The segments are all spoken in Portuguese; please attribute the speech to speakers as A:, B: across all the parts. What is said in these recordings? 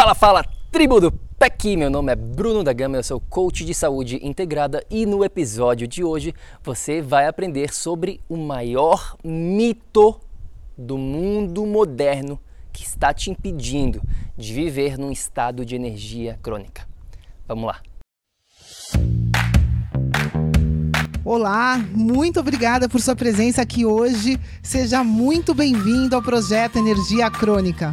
A: Fala, fala, tribo do PEC! Meu nome é Bruno da Gama, eu sou coach de saúde integrada e no episódio de hoje você vai aprender sobre o maior mito do mundo moderno que está te impedindo de viver num estado de energia crônica. Vamos lá!
B: Olá, muito obrigada por sua presença aqui hoje. Seja muito bem-vindo ao projeto Energia Crônica.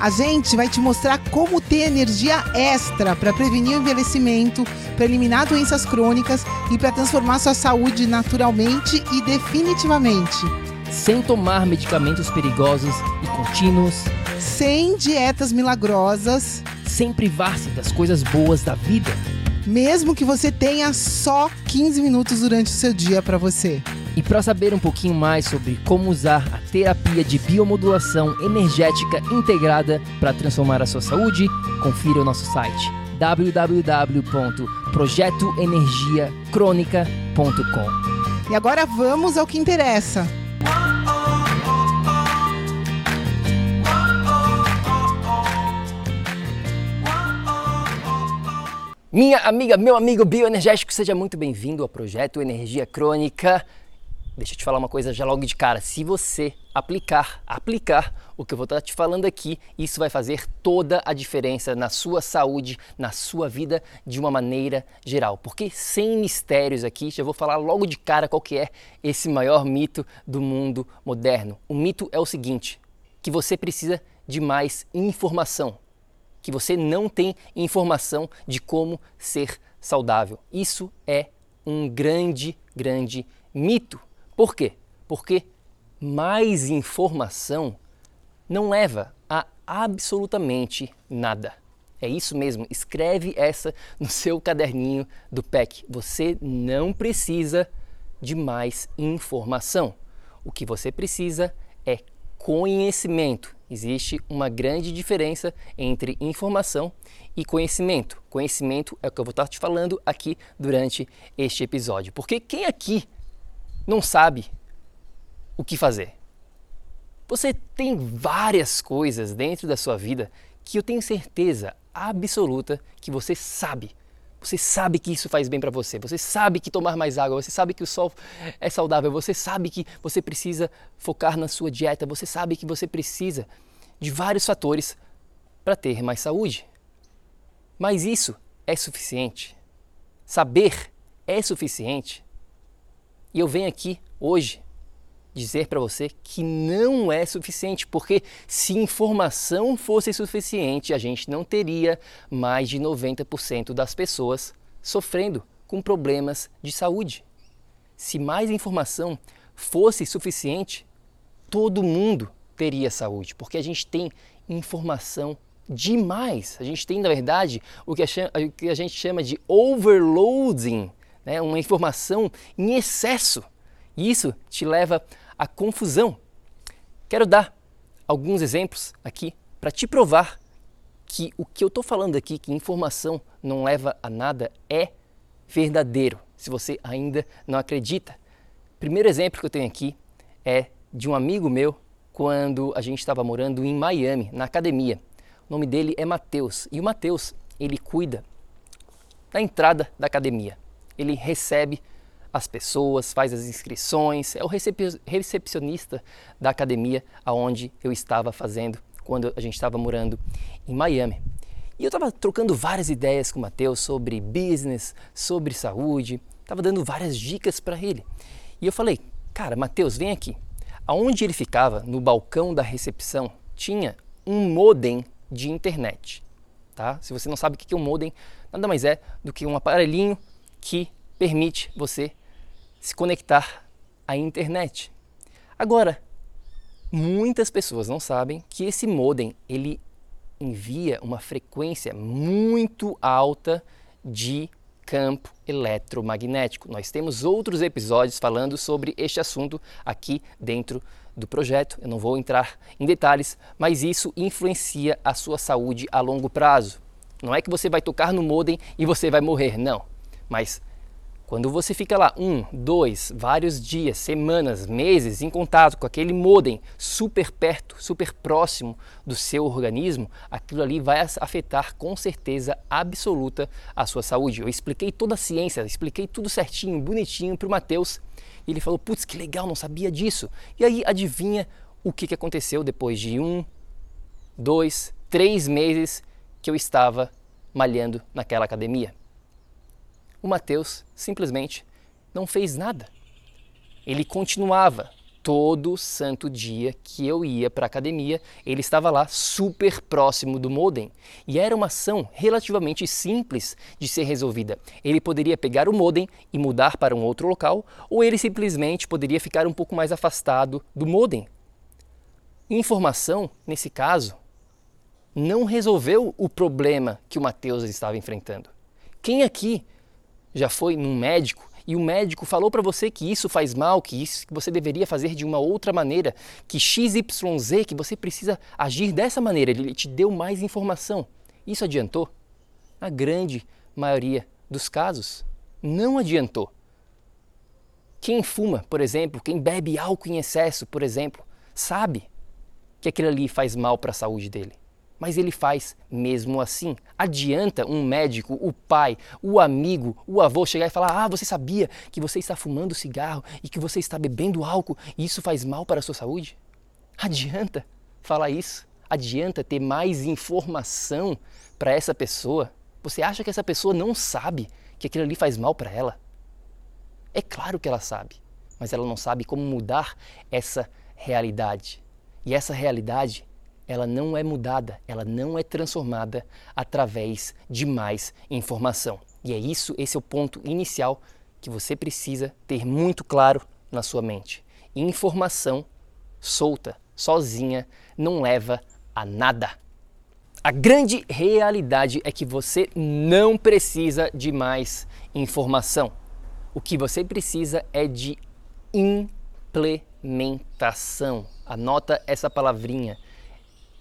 B: A gente vai te mostrar como ter energia extra para prevenir o envelhecimento, para eliminar doenças crônicas e para transformar sua saúde naturalmente e definitivamente.
A: Sem tomar medicamentos perigosos e contínuos,
B: sem dietas milagrosas,
A: sem privar-se das coisas boas da vida,
B: mesmo que você tenha só 15 minutos durante o seu dia para você.
A: E para saber um pouquinho mais sobre como usar a terapia de biomodulação energética integrada para transformar a sua saúde, confira o nosso site www.projetoenergiacronica.com.
B: E agora vamos ao que interessa.
A: Minha amiga, meu amigo bioenergético, seja muito bem-vindo ao projeto Energia Crônica. Deixa eu te falar uma coisa já logo de cara. Se você aplicar, aplicar o que eu vou estar te falando aqui, isso vai fazer toda a diferença na sua saúde, na sua vida de uma maneira geral. Porque sem mistérios aqui, já vou falar logo de cara qual que é esse maior mito do mundo moderno. O mito é o seguinte, que você precisa de mais informação, que você não tem informação de como ser saudável. Isso é um grande, grande mito. Por quê? Porque mais informação não leva a absolutamente nada. É isso mesmo, escreve essa no seu caderninho do PEC. Você não precisa de mais informação. O que você precisa é conhecimento. Existe uma grande diferença entre informação e conhecimento. Conhecimento é o que eu vou estar te falando aqui durante este episódio. Porque quem aqui não sabe o que fazer. Você tem várias coisas dentro da sua vida que eu tenho certeza absoluta que você sabe. Você sabe que isso faz bem para você. Você sabe que tomar mais água, você sabe que o sol é saudável, você sabe que você precisa focar na sua dieta, você sabe que você precisa de vários fatores para ter mais saúde. Mas isso é suficiente? Saber é suficiente? E eu venho aqui hoje dizer para você que não é suficiente, porque se informação fosse suficiente, a gente não teria mais de 90% das pessoas sofrendo com problemas de saúde. Se mais informação fosse suficiente, todo mundo teria saúde, porque a gente tem informação demais. A gente tem, na verdade, o que a gente chama de overloading né, uma informação em excesso. Isso te leva à confusão. Quero dar alguns exemplos aqui para te provar que o que eu estou falando aqui, que informação não leva a nada, é verdadeiro, se você ainda não acredita. Primeiro exemplo que eu tenho aqui é de um amigo meu quando a gente estava morando em Miami, na academia. O nome dele é Matheus e o Matheus ele cuida da entrada da academia ele recebe as pessoas, faz as inscrições, é o recepcionista da academia aonde eu estava fazendo quando a gente estava morando em Miami. E eu estava trocando várias ideias com o Matheus sobre business, sobre saúde, estava dando várias dicas para ele. E eu falei, cara, Matheus, vem aqui. Aonde ele ficava, no balcão da recepção, tinha um modem de internet. Tá? Se você não sabe o que é um modem, nada mais é do que um aparelhinho que permite você se conectar à internet. Agora, muitas pessoas não sabem que esse modem ele envia uma frequência muito alta de campo eletromagnético. Nós temos outros episódios falando sobre este assunto aqui dentro do projeto. Eu não vou entrar em detalhes, mas isso influencia a sua saúde a longo prazo. Não é que você vai tocar no modem e você vai morrer, não. Mas quando você fica lá um, dois, vários dias, semanas, meses em contato com aquele modem super perto, super próximo do seu organismo, aquilo ali vai afetar com certeza absoluta a sua saúde. Eu expliquei toda a ciência, expliquei tudo certinho, bonitinho para o Matheus e ele falou: Putz, que legal, não sabia disso. E aí adivinha o que, que aconteceu depois de um, dois, três meses que eu estava malhando naquela academia? O Mateus simplesmente não fez nada. Ele continuava todo santo dia que eu ia para a academia, ele estava lá super próximo do modem. E era uma ação relativamente simples de ser resolvida. Ele poderia pegar o modem e mudar para um outro local, ou ele simplesmente poderia ficar um pouco mais afastado do modem. Informação, nesse caso, não resolveu o problema que o Mateus estava enfrentando. Quem aqui já foi num médico e o médico falou para você que isso faz mal, que isso que você deveria fazer de uma outra maneira, que XYZ, que você precisa agir dessa maneira, ele te deu mais informação. Isso adiantou? Na grande maioria dos casos, não adiantou. Quem fuma, por exemplo, quem bebe álcool em excesso, por exemplo, sabe que aquilo ali faz mal para a saúde dele mas ele faz mesmo assim. Adianta um médico, o pai, o amigo, o avô chegar e falar: Ah, você sabia que você está fumando cigarro e que você está bebendo álcool e isso faz mal para a sua saúde? Adianta falar isso? Adianta ter mais informação para essa pessoa? Você acha que essa pessoa não sabe que aquilo ali faz mal para ela? É claro que ela sabe, mas ela não sabe como mudar essa realidade. E essa realidade ela não é mudada, ela não é transformada através de mais informação. E é isso, esse é o ponto inicial que você precisa ter muito claro na sua mente. Informação solta, sozinha, não leva a nada. A grande realidade é que você não precisa de mais informação. O que você precisa é de implementação. Anota essa palavrinha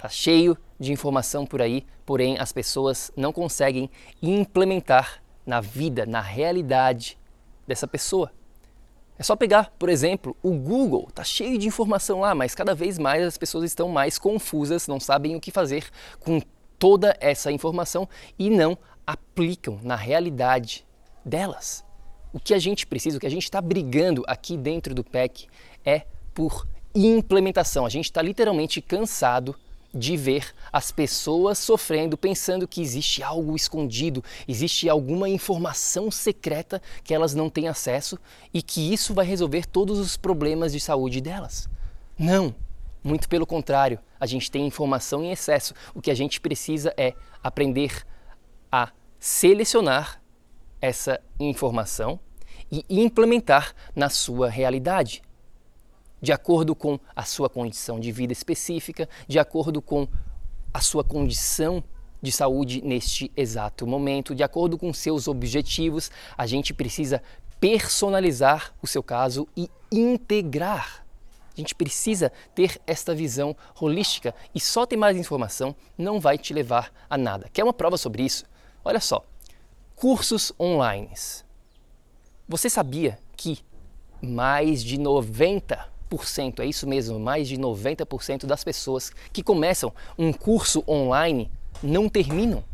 A: Está cheio de informação por aí, porém as pessoas não conseguem implementar na vida, na realidade dessa pessoa. É só pegar, por exemplo, o Google, está cheio de informação lá, mas cada vez mais as pessoas estão mais confusas, não sabem o que fazer com toda essa informação e não aplicam na realidade delas. O que a gente precisa, o que a gente está brigando aqui dentro do PEC é por implementação. A gente está literalmente cansado de ver as pessoas sofrendo, pensando que existe algo escondido, existe alguma informação secreta que elas não têm acesso e que isso vai resolver todos os problemas de saúde delas. Não, muito pelo contrário, a gente tem informação em excesso. O que a gente precisa é aprender a selecionar essa informação e implementar na sua realidade de acordo com a sua condição de vida específica, de acordo com a sua condição de saúde neste exato momento, de acordo com seus objetivos. A gente precisa personalizar o seu caso e integrar. A gente precisa ter esta visão holística e só ter mais informação não vai te levar a nada. Quer uma prova sobre isso? Olha só, cursos online. Você sabia que mais de 90 é isso mesmo, mais de 90% das pessoas que começam um curso online não terminam.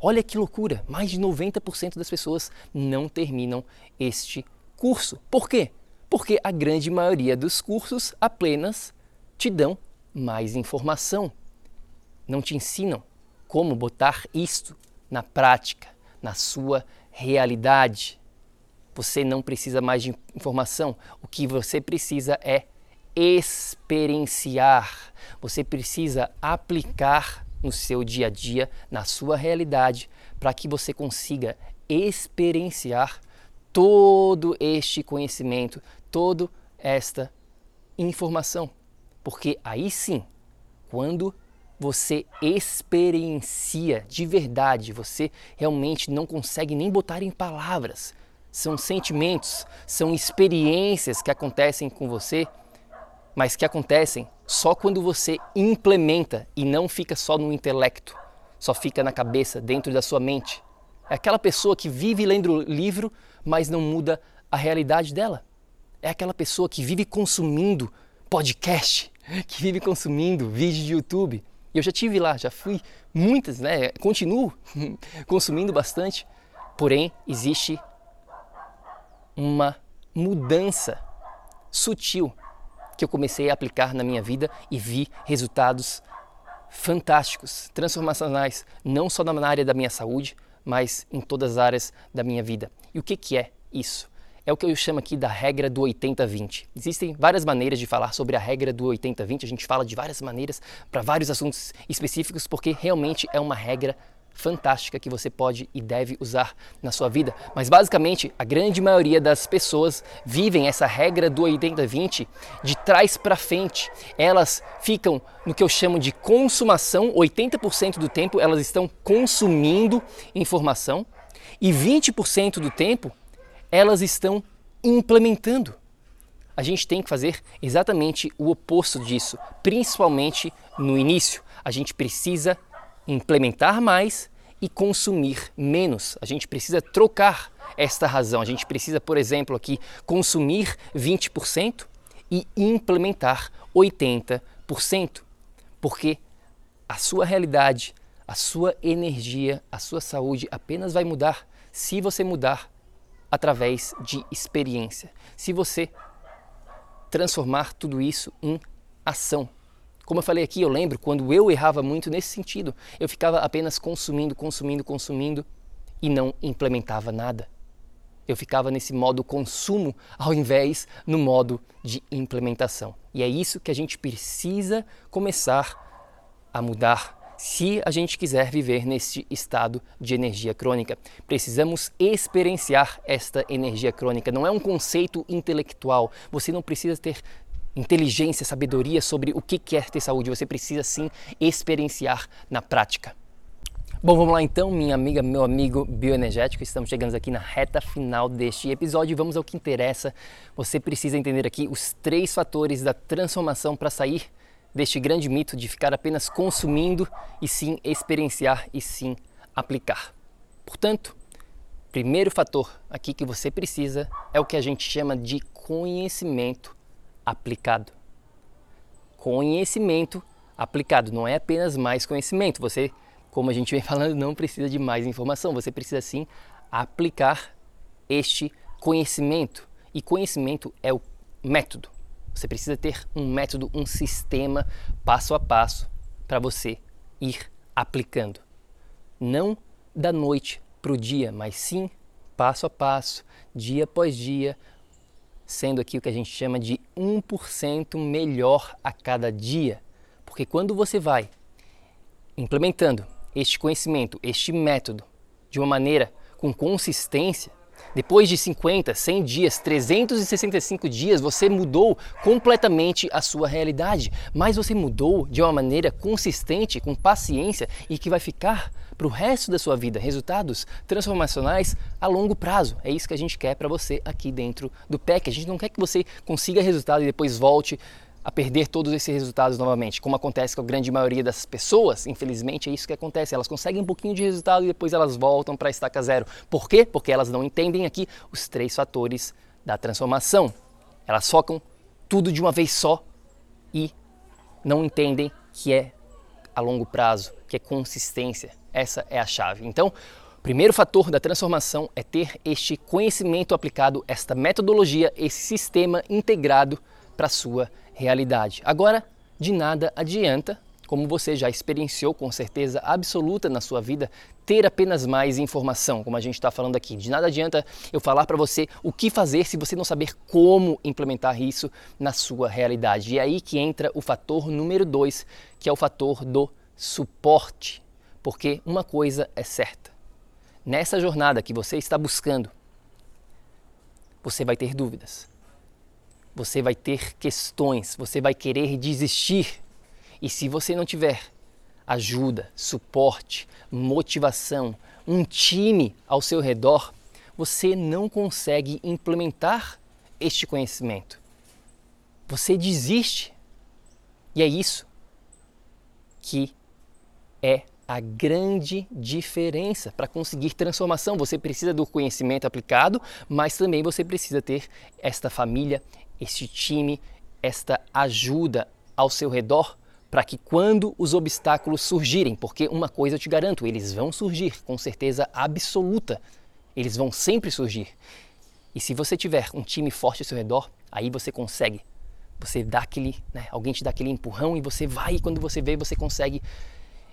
A: Olha que loucura, mais de 90% das pessoas não terminam este curso. Por quê? Porque a grande maioria dos cursos apenas te dão mais informação. Não te ensinam como botar isto na prática, na sua realidade. Você não precisa mais de informação. O que você precisa é experienciar. Você precisa aplicar no seu dia a dia, na sua realidade, para que você consiga experienciar todo este conhecimento, toda esta informação. Porque aí sim, quando você experiencia de verdade, você realmente não consegue nem botar em palavras. São sentimentos, são experiências que acontecem com você, mas que acontecem só quando você implementa e não fica só no intelecto, só fica na cabeça, dentro da sua mente. É aquela pessoa que vive lendo livro, mas não muda a realidade dela. É aquela pessoa que vive consumindo podcast, que vive consumindo vídeo de YouTube. Eu já tive lá, já fui muitas, né? Continuo consumindo bastante. Porém, existe uma mudança sutil que eu comecei a aplicar na minha vida e vi resultados fantásticos, transformacionais, não só na área da minha saúde, mas em todas as áreas da minha vida. E o que, que é isso? é o que eu chamo aqui da regra do 80-20. Existem várias maneiras de falar sobre a regra do 80-20, a gente fala de várias maneiras para vários assuntos específicos, porque realmente é uma regra fantástica que você pode e deve usar na sua vida. Mas basicamente, a grande maioria das pessoas vivem essa regra do 80-20 de trás para frente. Elas ficam no que eu chamo de consumação, 80% do tempo elas estão consumindo informação e 20% do tempo elas estão implementando. A gente tem que fazer exatamente o oposto disso, principalmente no início. A gente precisa implementar mais e consumir menos. A gente precisa trocar esta razão. A gente precisa, por exemplo, aqui consumir 20% e implementar 80%, porque a sua realidade, a sua energia, a sua saúde apenas vai mudar se você mudar através de experiência. Se você transformar tudo isso em ação. Como eu falei aqui, eu lembro quando eu errava muito nesse sentido. Eu ficava apenas consumindo, consumindo, consumindo e não implementava nada. Eu ficava nesse modo consumo ao invés no modo de implementação. E é isso que a gente precisa começar a mudar se a gente quiser viver neste estado de energia crônica. Precisamos experienciar esta energia crônica. Não é um conceito intelectual. Você não precisa ter inteligência, sabedoria sobre o que é ter saúde. Você precisa sim experienciar na prática. Bom, vamos lá então, minha amiga, meu amigo bioenergético. Estamos chegando aqui na reta final deste episódio e vamos ao que interessa. Você precisa entender aqui os três fatores da transformação para sair deste grande mito de ficar apenas consumindo e sim experienciar e sim aplicar. Portanto, primeiro fator aqui que você precisa é o que a gente chama de conhecimento aplicado. Conhecimento aplicado não é apenas mais conhecimento. Você, como a gente vem falando, não precisa de mais informação. Você precisa sim aplicar este conhecimento. E conhecimento é o método. Você precisa ter um método, um sistema passo a passo para você ir aplicando. Não da noite para o dia, mas sim passo a passo, dia após dia, sendo aqui o que a gente chama de 1% melhor a cada dia. Porque quando você vai implementando este conhecimento, este método, de uma maneira com consistência, depois de 50, 100 dias, 365 dias, você mudou completamente a sua realidade, mas você mudou de uma maneira consistente, com paciência e que vai ficar para o resto da sua vida resultados transformacionais a longo prazo. É isso que a gente quer para você aqui dentro do PEC. A gente não quer que você consiga resultado e depois volte a perder todos esses resultados novamente, como acontece com a grande maioria das pessoas. Infelizmente é isso que acontece. Elas conseguem um pouquinho de resultado e depois elas voltam para a estaca zero. Por quê? Porque elas não entendem aqui os três fatores da transformação. Elas focam tudo de uma vez só e não entendem que é a longo prazo, que é consistência. Essa é a chave. Então, o primeiro fator da transformação é ter este conhecimento aplicado, esta metodologia, esse sistema integrado para sua realidade. Agora, de nada adianta, como você já experienciou com certeza absoluta na sua vida, ter apenas mais informação, como a gente está falando aqui. De nada adianta eu falar para você o que fazer se você não saber como implementar isso na sua realidade. E é aí que entra o fator número dois, que é o fator do suporte. Porque uma coisa é certa: nessa jornada que você está buscando, você vai ter dúvidas você vai ter questões, você vai querer desistir. E se você não tiver ajuda, suporte, motivação, um time ao seu redor, você não consegue implementar este conhecimento. Você desiste. E é isso que é a grande diferença para conseguir transformação. Você precisa do conhecimento aplicado, mas também você precisa ter esta família, este time, esta ajuda ao seu redor para que quando os obstáculos surgirem, porque uma coisa eu te garanto, eles vão surgir com certeza absoluta. Eles vão sempre surgir. E se você tiver um time forte ao seu redor, aí você consegue. Você dá aquele, né, alguém te dá aquele empurrão e você vai e quando você vê, você consegue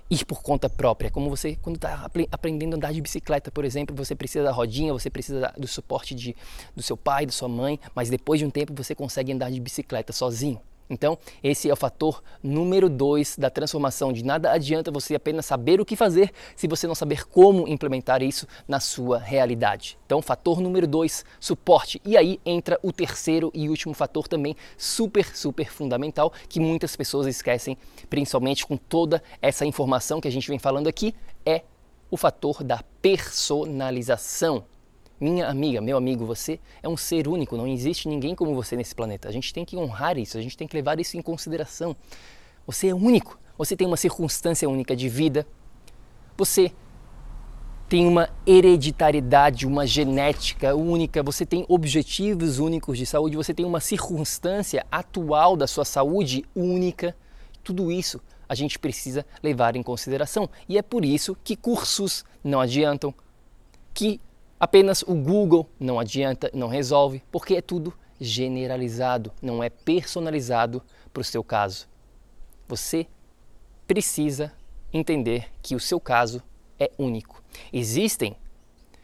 A: ir por conta própria. Como você, quando está aprendendo a andar de bicicleta, por exemplo, você precisa da rodinha, você precisa do suporte de, do seu pai, da sua mãe, mas depois de um tempo você consegue andar de bicicleta sozinho. Então, esse é o fator número dois da transformação. De nada adianta você apenas saber o que fazer se você não saber como implementar isso na sua realidade. Então, fator número dois, suporte. E aí entra o terceiro e último fator também super, super fundamental que muitas pessoas esquecem, principalmente com toda essa informação que a gente vem falando aqui, é o fator da personalização. Minha amiga, meu amigo, você é um ser único, não existe ninguém como você nesse planeta. A gente tem que honrar isso, a gente tem que levar isso em consideração. Você é único, você tem uma circunstância única de vida, você tem uma hereditariedade, uma genética única, você tem objetivos únicos de saúde, você tem uma circunstância atual da sua saúde única. Tudo isso a gente precisa levar em consideração. E é por isso que cursos não adiantam, que Apenas o Google não adianta, não resolve, porque é tudo generalizado, não é personalizado para o seu caso. Você precisa entender que o seu caso é único. Existem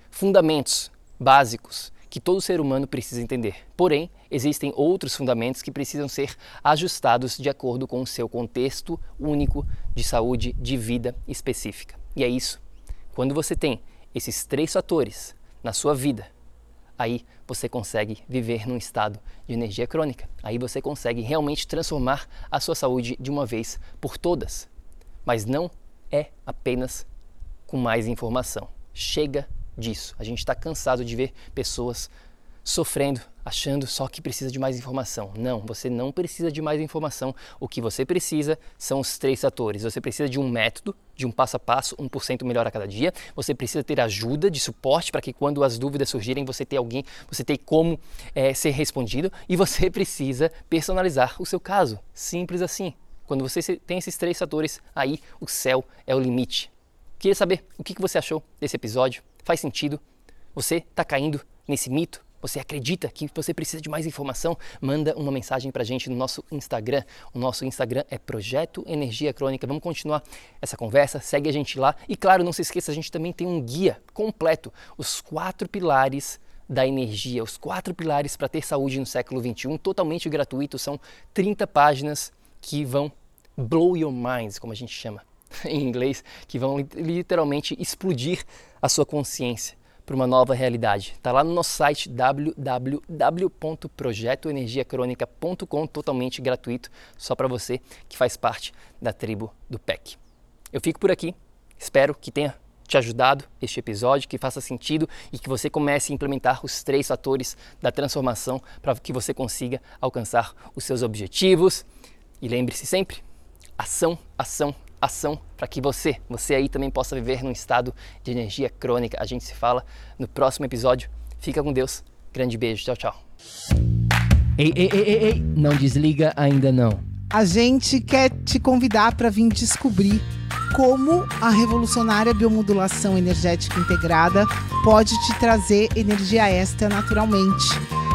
A: fundamentos básicos que todo ser humano precisa entender. Porém, existem outros fundamentos que precisam ser ajustados de acordo com o seu contexto único de saúde, de vida específica. E é isso. Quando você tem esses três fatores na sua vida, aí você consegue viver num estado de energia crônica. Aí você consegue realmente transformar a sua saúde de uma vez por todas. Mas não é apenas com mais informação. Chega disso. A gente está cansado de ver pessoas sofrendo, achando só que precisa de mais informação. Não, você não precisa de mais informação. O que você precisa são os três fatores. Você precisa de um método, de um passo a passo, 1% melhor a cada dia. Você precisa ter ajuda, de suporte, para que quando as dúvidas surgirem, você tenha alguém, você tenha como é, ser respondido. E você precisa personalizar o seu caso. Simples assim. Quando você tem esses três fatores, aí o céu é o limite. Queria saber o que você achou desse episódio. Faz sentido? Você está caindo nesse mito? Você acredita que você precisa de mais informação? Manda uma mensagem para a gente no nosso Instagram. O nosso Instagram é Projeto Energia Crônica. Vamos continuar essa conversa. Segue a gente lá. E claro, não se esqueça, a gente também tem um guia completo. Os quatro pilares da energia, os quatro pilares para ter saúde no século 21, totalmente gratuito. São 30 páginas que vão blow your minds, como a gente chama em inglês, que vão literalmente explodir a sua consciência para uma nova realidade. Está lá no nosso site www.projetoenergiacronica.com, totalmente gratuito, só para você que faz parte da tribo do PEC. Eu fico por aqui, espero que tenha te ajudado este episódio, que faça sentido e que você comece a implementar os três fatores da transformação para que você consiga alcançar os seus objetivos. E lembre-se sempre: ação, ação, ação para que você, você aí também possa viver num estado de energia crônica. A gente se fala no próximo episódio. Fica com Deus. Grande beijo. Tchau, tchau. Ei, ei, ei, ei, ei. não desliga ainda não.
B: A gente quer te convidar para vir descobrir como a revolucionária biomodulação energética integrada pode te trazer energia extra naturalmente